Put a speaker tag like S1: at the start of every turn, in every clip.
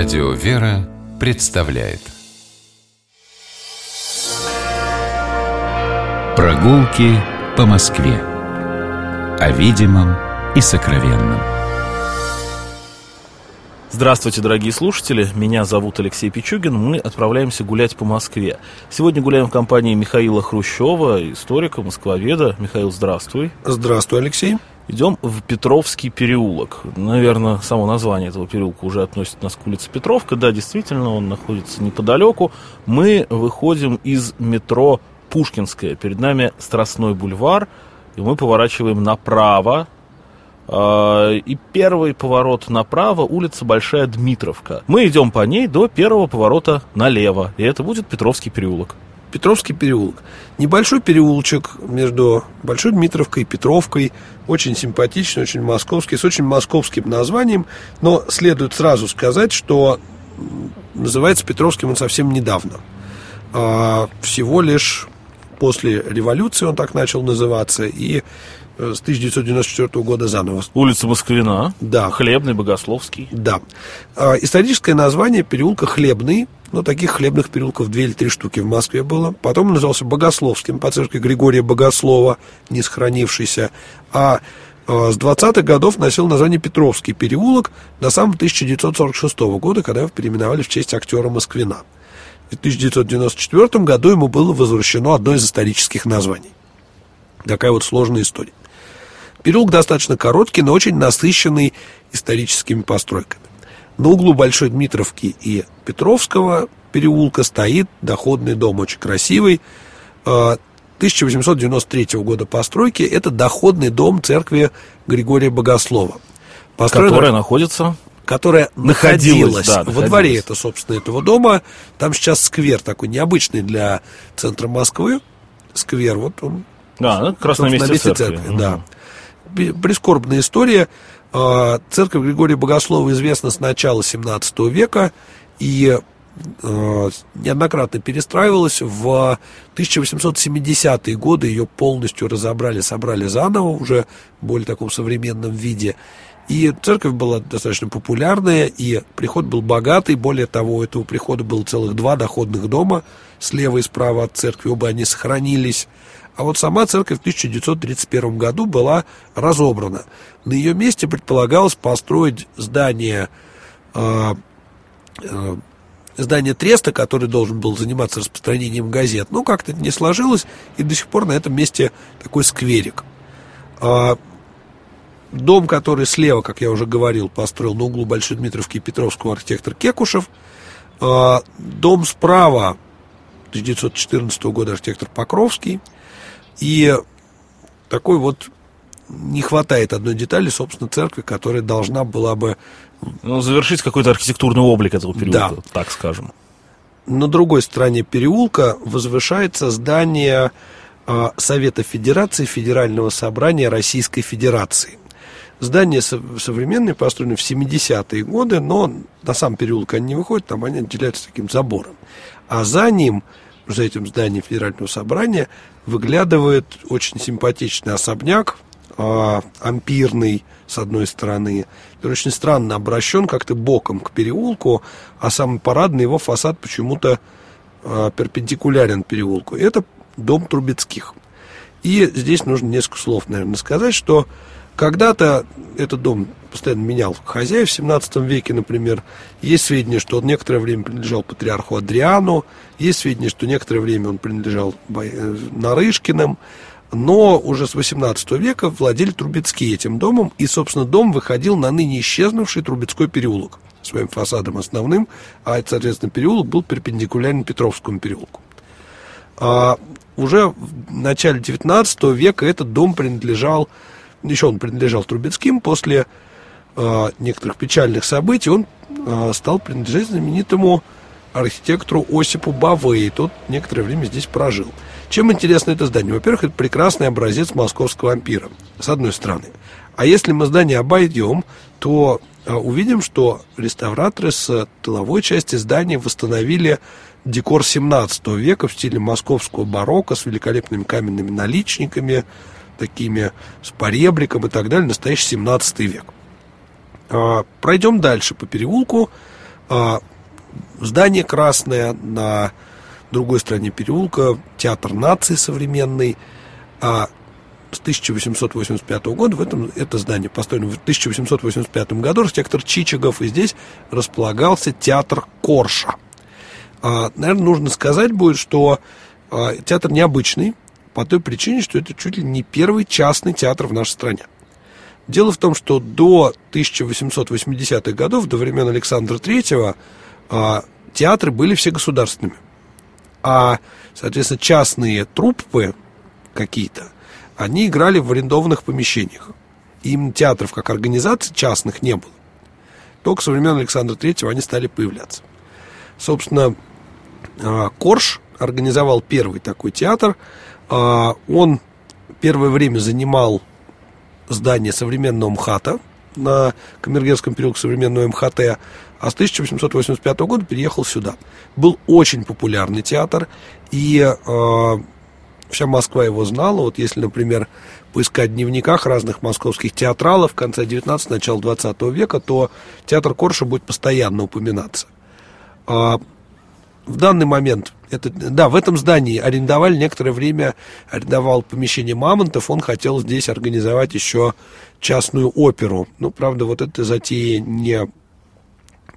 S1: Радио «Вера» представляет Прогулки по Москве О видимом и сокровенном
S2: Здравствуйте, дорогие слушатели. Меня зовут Алексей Пичугин. Мы отправляемся гулять по Москве. Сегодня гуляем в компании Михаила Хрущева, историка, москвоведа. Михаил, здравствуй.
S3: Здравствуй, Алексей.
S2: Идем в Петровский переулок. Наверное, само название этого переулка уже относит нас к улице Петровка. Да, действительно, он находится неподалеку. Мы выходим из метро Пушкинская. Перед нами Страстной бульвар. И мы поворачиваем направо. А, и первый поворот направо, улица Большая Дмитровка. Мы идем по ней до первого поворота налево. И это будет Петровский переулок.
S3: Петровский переулок. Небольшой переулочек между Большой Дмитровкой и Петровкой. Очень симпатичный, очень московский, с очень московским названием. Но следует сразу сказать, что называется Петровским он совсем недавно. А, всего лишь после революции он так начал называться. И э, с 1994 года заново.
S2: Улица Москвина.
S3: Да.
S2: Хлебный, Богословский.
S3: Да. А, историческое название переулка Хлебный ну, таких хлебных переулков две или три штуки в Москве было. Потом он назывался Богословским, по церкви Григория Богослова, не сохранившийся. А э, с 20-х годов носил название Петровский переулок до самого 1946 года, когда его переименовали в честь актера Москвина. В 1994 году ему было возвращено одно из исторических названий. Такая вот сложная история. Переулок достаточно короткий, но очень насыщенный историческими постройками. На углу Большой Дмитровки и Петровского переулка стоит доходный дом, очень красивый, 1893 э, года постройки. Это доходный дом церкви Григория Богослова.
S2: Построена, которая находится
S3: которая находилась, находилась да, во находилась. дворе это, собственно, этого дома. Там сейчас сквер такой необычный для центра Москвы. Сквер, вот он.
S2: Да, ну, как раз на месте, месте церкви. церкви
S3: угу. Да. Прискорбная история. А, церковь Григория Богослова известна с начала 17 века и а, неоднократно перестраивалась. В 1870-е годы ее полностью разобрали, собрали заново, уже в более таком современном виде. И церковь была достаточно популярная, и приход был богатый. Более того, у этого прихода было целых два доходных дома, слева и справа от церкви, оба они сохранились. А вот сама церковь в 1931 году была разобрана. На ее месте предполагалось построить здание, э, э, здание Треста, который должен был заниматься распространением газет. Но как-то это не сложилось, и до сих пор на этом месте такой скверик. Э, дом, который слева, как я уже говорил, построил на углу Большой Дмитровки и Петровского архитектор Кекушев. Э, дом справа 1914 года архитектор Покровский – и такой вот не хватает одной детали, собственно, церкви, которая должна была бы...
S2: Ну, завершить какой-то архитектурный облик этого переулка, да. так скажем.
S3: На другой стороне переулка возвышается здание э, Совета Федерации Федерального собрания Российской Федерации. Здание современное, построено в 70-е годы, но на сам переулок они не выходят, там они отделяются таким забором. А за ним, за этим зданием Федерального собрания, выглядывает очень симпатичный особняк, э, ампирный, с одной стороны. Он очень странно обращен как-то боком к переулку, а самый парадный его фасад почему-то э, перпендикулярен переулку. Это дом Трубецких. И здесь нужно несколько слов, наверное, сказать, что когда-то этот дом постоянно менял хозяев в 17 веке, например. Есть сведения, что он некоторое время принадлежал патриарху Адриану, есть сведения, что некоторое время он принадлежал э, Нарышкиным, но уже с 18 века владели Трубецкие этим домом, и, собственно, дом выходил на ныне исчезнувший Трубецкой переулок своим фасадом основным, а, соответственно, переулок был перпендикулярен Петровскому переулку. А уже в начале 19 века этот дом принадлежал еще он принадлежал Трубецким, после э, некоторых печальных событий он э, стал принадлежать знаменитому архитектору Осипу Баве, и тот некоторое время здесь прожил. Чем интересно это здание? Во-первых, это прекрасный образец московского ампира, с одной стороны. А если мы здание обойдем, то э, увидим, что реставраторы с тыловой части здания восстановили декор 17 века в стиле московского барокко с великолепными каменными наличниками, такими с поребриком и так далее, настоящий 17 век. А, пройдем дальше по переулку. А, здание красное на другой стороне переулка, театр нации современный. А с 1885 года в этом, это здание построено в 1885 году, архитектор Чичигов, и здесь располагался театр Корша. А, наверное, нужно сказать будет, что а, театр необычный, по той причине, что это чуть ли не первый частный театр в нашей стране. Дело в том, что до 1880-х годов, до времен Александра III, а, театры были все государственными. А, соответственно, частные труппы какие-то, они играли в арендованных помещениях. И именно театров как организаций частных не было. Только со времен Александра III они стали появляться. Собственно, а, Корж организовал первый такой театр. А, он первое время занимал здание современного МХАТа на Камергерском переулке современного МХТ, а с 1885 года переехал сюда. Был очень популярный театр, и э, вся Москва его знала. Вот если, например, поискать в дневниках разных московских театралов конца 19 начала 20 века, то театр Корша будет постоянно упоминаться. В данный момент, это, да, в этом здании арендовали некоторое время, арендовал помещение Мамонтов, он хотел здесь организовать еще частную оперу. Ну, правда, вот эта затея не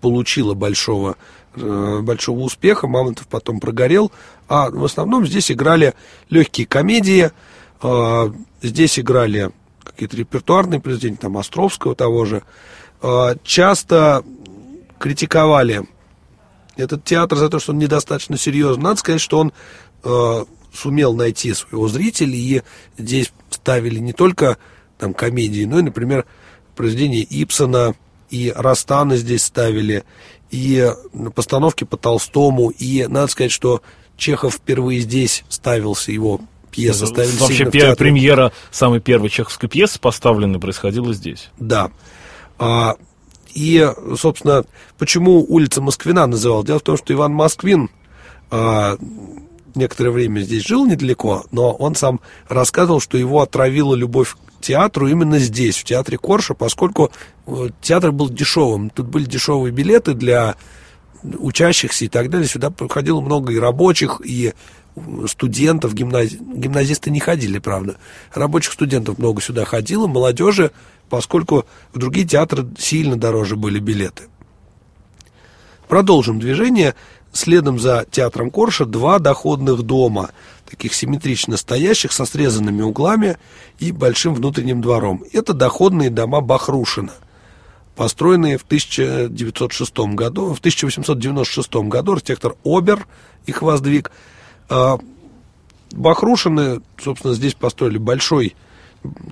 S3: получила большого, э, большого успеха, Мамонтов потом прогорел, а в основном здесь играли легкие комедии, э, здесь играли какие-то репертуарные произведения, там, Островского того же, э, часто критиковали этот театр за то, что он недостаточно серьезный. Надо сказать, что он э, сумел найти своего зрителя, и здесь ставили не только там комедии, но и, например, произведения Ипсона, и Растана здесь ставили, и постановки по Толстому, и надо сказать, что Чехов впервые здесь ставился, его пьеса ставилась.
S2: Вообще первая премьера самой первой чеховской пьесы поставленной происходила здесь.
S3: Да. А, и, собственно, почему улица Москвина называлась? Дело в том, что Иван Москвин а, некоторое время здесь жил недалеко, но он сам рассказывал, что его отравила любовь к театру именно здесь, в театре Корша, поскольку э, театр был дешевым. Тут были дешевые билеты для учащихся и так далее. Сюда приходило много и рабочих, и студентов, гимнази... гимназисты не ходили, правда. Рабочих студентов много сюда ходило, молодежи поскольку в другие театры сильно дороже были билеты. Продолжим движение. Следом за театром Корша два доходных дома, таких симметрично стоящих, со срезанными углами и большим внутренним двором. Это доходные дома Бахрушина, построенные в 1906 году, в 1896 году архитектор Обер их воздвиг. А, Бахрушины, собственно, здесь построили большой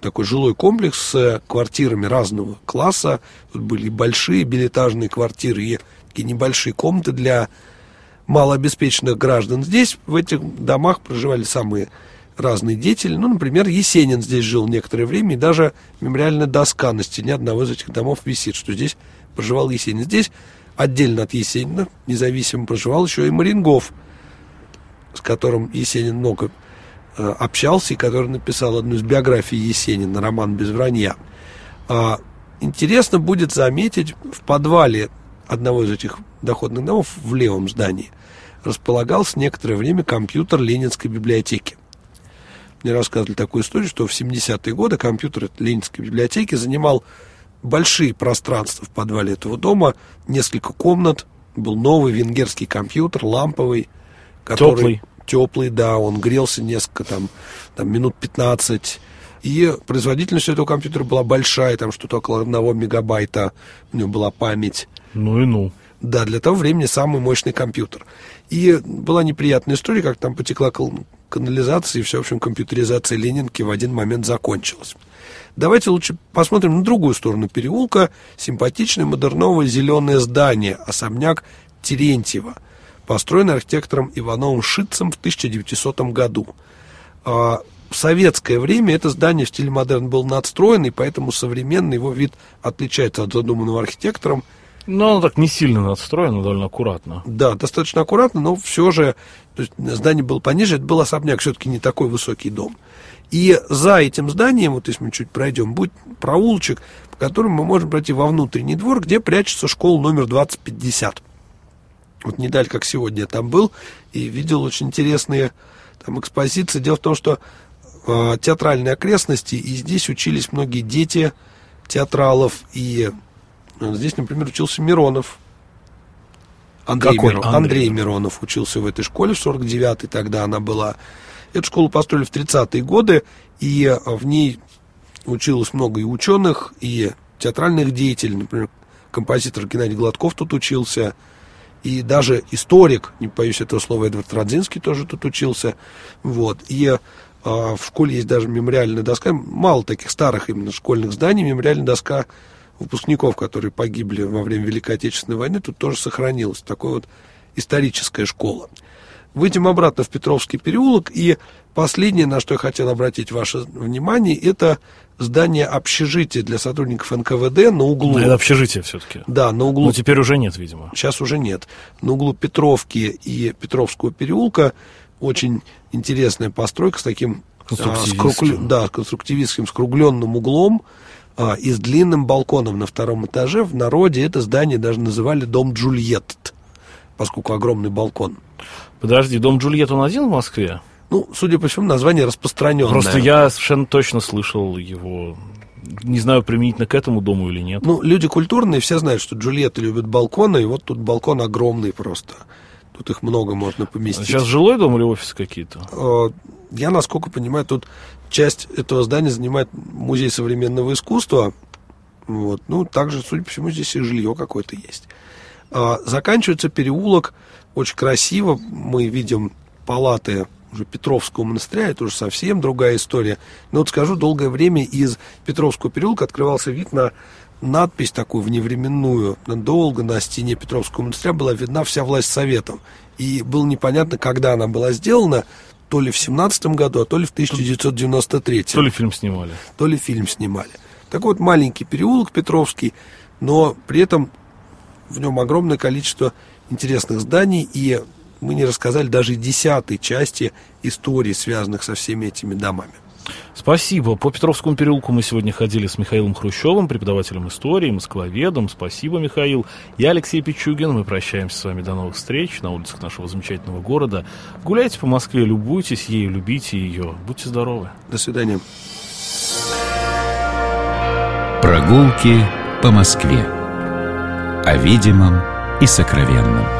S3: такой жилой комплекс с квартирами разного класса. Тут были большие билетажные квартиры и такие небольшие комнаты для малообеспеченных граждан. Здесь, в этих домах, проживали самые разные деятели. Ну, например, Есенин здесь жил некоторое время, и даже мемориальная доска на стене одного из этих домов висит, что здесь проживал Есенин. Здесь отдельно от Есенина, независимо проживал еще и Марингов, с которым Есенин много Э, общался и который написал одну из биографий Есенина, роман «Без вранья». А, интересно будет заметить, в подвале одного из этих доходных домов в левом здании располагался некоторое время компьютер Ленинской библиотеки. Мне рассказывали такую историю, что в 70-е годы компьютер Ленинской библиотеки занимал большие пространства в подвале этого дома, несколько комнат, был новый венгерский компьютер, ламповый, который... Теплый теплый, да, он грелся несколько там, там минут 15. И производительность этого компьютера была большая, там что-то около одного мегабайта у него была память.
S2: Ну и ну.
S3: Да, для того времени самый мощный компьютер. И была неприятная история, как там потекла канализация, и все, в общем, компьютеризация Ленинки в один момент закончилась. Давайте лучше посмотрим на другую сторону переулка. Симпатичное модерновое зеленое здание, особняк Терентьева – построен архитектором Ивановым Шитцем в 1900 году. А, в советское время это здание в стиле модерн был надстроен, и поэтому современный его вид отличается от задуманного архитектором.
S2: Но оно так не сильно надстроено, довольно аккуратно.
S3: Да, достаточно аккуратно, но все же то есть, здание было пониже, это был особняк, все-таки не такой высокий дом. И за этим зданием, вот если мы чуть пройдем, будет проулочек, по которому мы можем пройти во внутренний двор, где прячется школа номер 2050. Вот не далее, как сегодня я там был, и видел очень интересные там экспозиции. Дело в том, что э, театральные окрестности, и здесь учились многие дети театралов, и э, здесь, например, учился Миронов. Андрей,
S2: Какой
S3: Миро-
S2: Андрей?
S3: Андрей Миронов учился в этой школе в 49-й, тогда она была. Эту школу построили в 30-е годы, и э, в ней училось много и ученых, и театральных деятелей, например, композитор Геннадий Гладков тут учился, и даже историк, не боюсь этого слова, Эдвард Радзинский тоже тут учился, вот, и э, в школе есть даже мемориальная доска, мало таких старых именно школьных зданий, мемориальная доска выпускников, которые погибли во время Великой Отечественной войны, тут тоже сохранилась, такая вот историческая школа. Выйдем обратно в Петровский переулок, и последнее, на что я хотел обратить ваше внимание, это здание общежития для сотрудников НКВД на углу.
S2: Ну, это общежитие все-таки.
S3: Да, на углу
S2: Ну, теперь уже нет, видимо.
S3: сейчас уже нет. На углу Петровки и Петровского переулка очень интересная постройка с таким а,
S2: Конструктивистским.
S3: скруглю- да, конструктивистским скругленным углом а, и с длинным балконом на втором этаже. В народе это здание даже называли дом Джульетт, поскольку огромный балкон.
S2: Подожди, дом Джульетт, он один в Москве?
S3: Ну, судя по всему, название распространенное.
S2: Просто я совершенно точно слышал его. Не знаю, применительно к этому дому или нет.
S3: Ну, люди культурные, все знают, что Джульетта любит балконы, и вот тут балкон огромный просто. Тут их много можно поместить.
S2: Сейчас жилой дом или офис какие-то?
S3: Э, Я, насколько понимаю, тут часть этого здания занимает музей современного искусства. Вот. Ну, также, судя по всему, здесь и жилье какое-то есть. А, Заканчивается переулок очень красиво. Мы видим палаты уже Петровского монастыря, это уже совсем другая история. Но вот скажу, долгое время из Петровского переулка открывался вид на надпись такую вневременную. Долго на стене Петровского монастыря была видна вся власть советом. И было непонятно, когда она была сделана, то ли в 17 году, а то ли в 1993.
S2: То ли фильм снимали?
S3: то ли фильм снимали. Так вот, маленький переулок Петровский, но при этом в нем огромное количество интересных зданий, и мы не рассказали даже десятой части истории, связанных со всеми этими домами.
S2: Спасибо. По Петровскому переулку мы сегодня ходили с Михаилом Хрущевым, преподавателем истории, москвоведом. Спасибо, Михаил. Я Алексей Пичугин. Мы прощаемся с вами до новых встреч на улицах нашего замечательного города. Гуляйте по Москве, любуйтесь ею, любите ее. Будьте здоровы.
S3: До свидания.
S1: Прогулки по Москве. О видимом и сокровенном.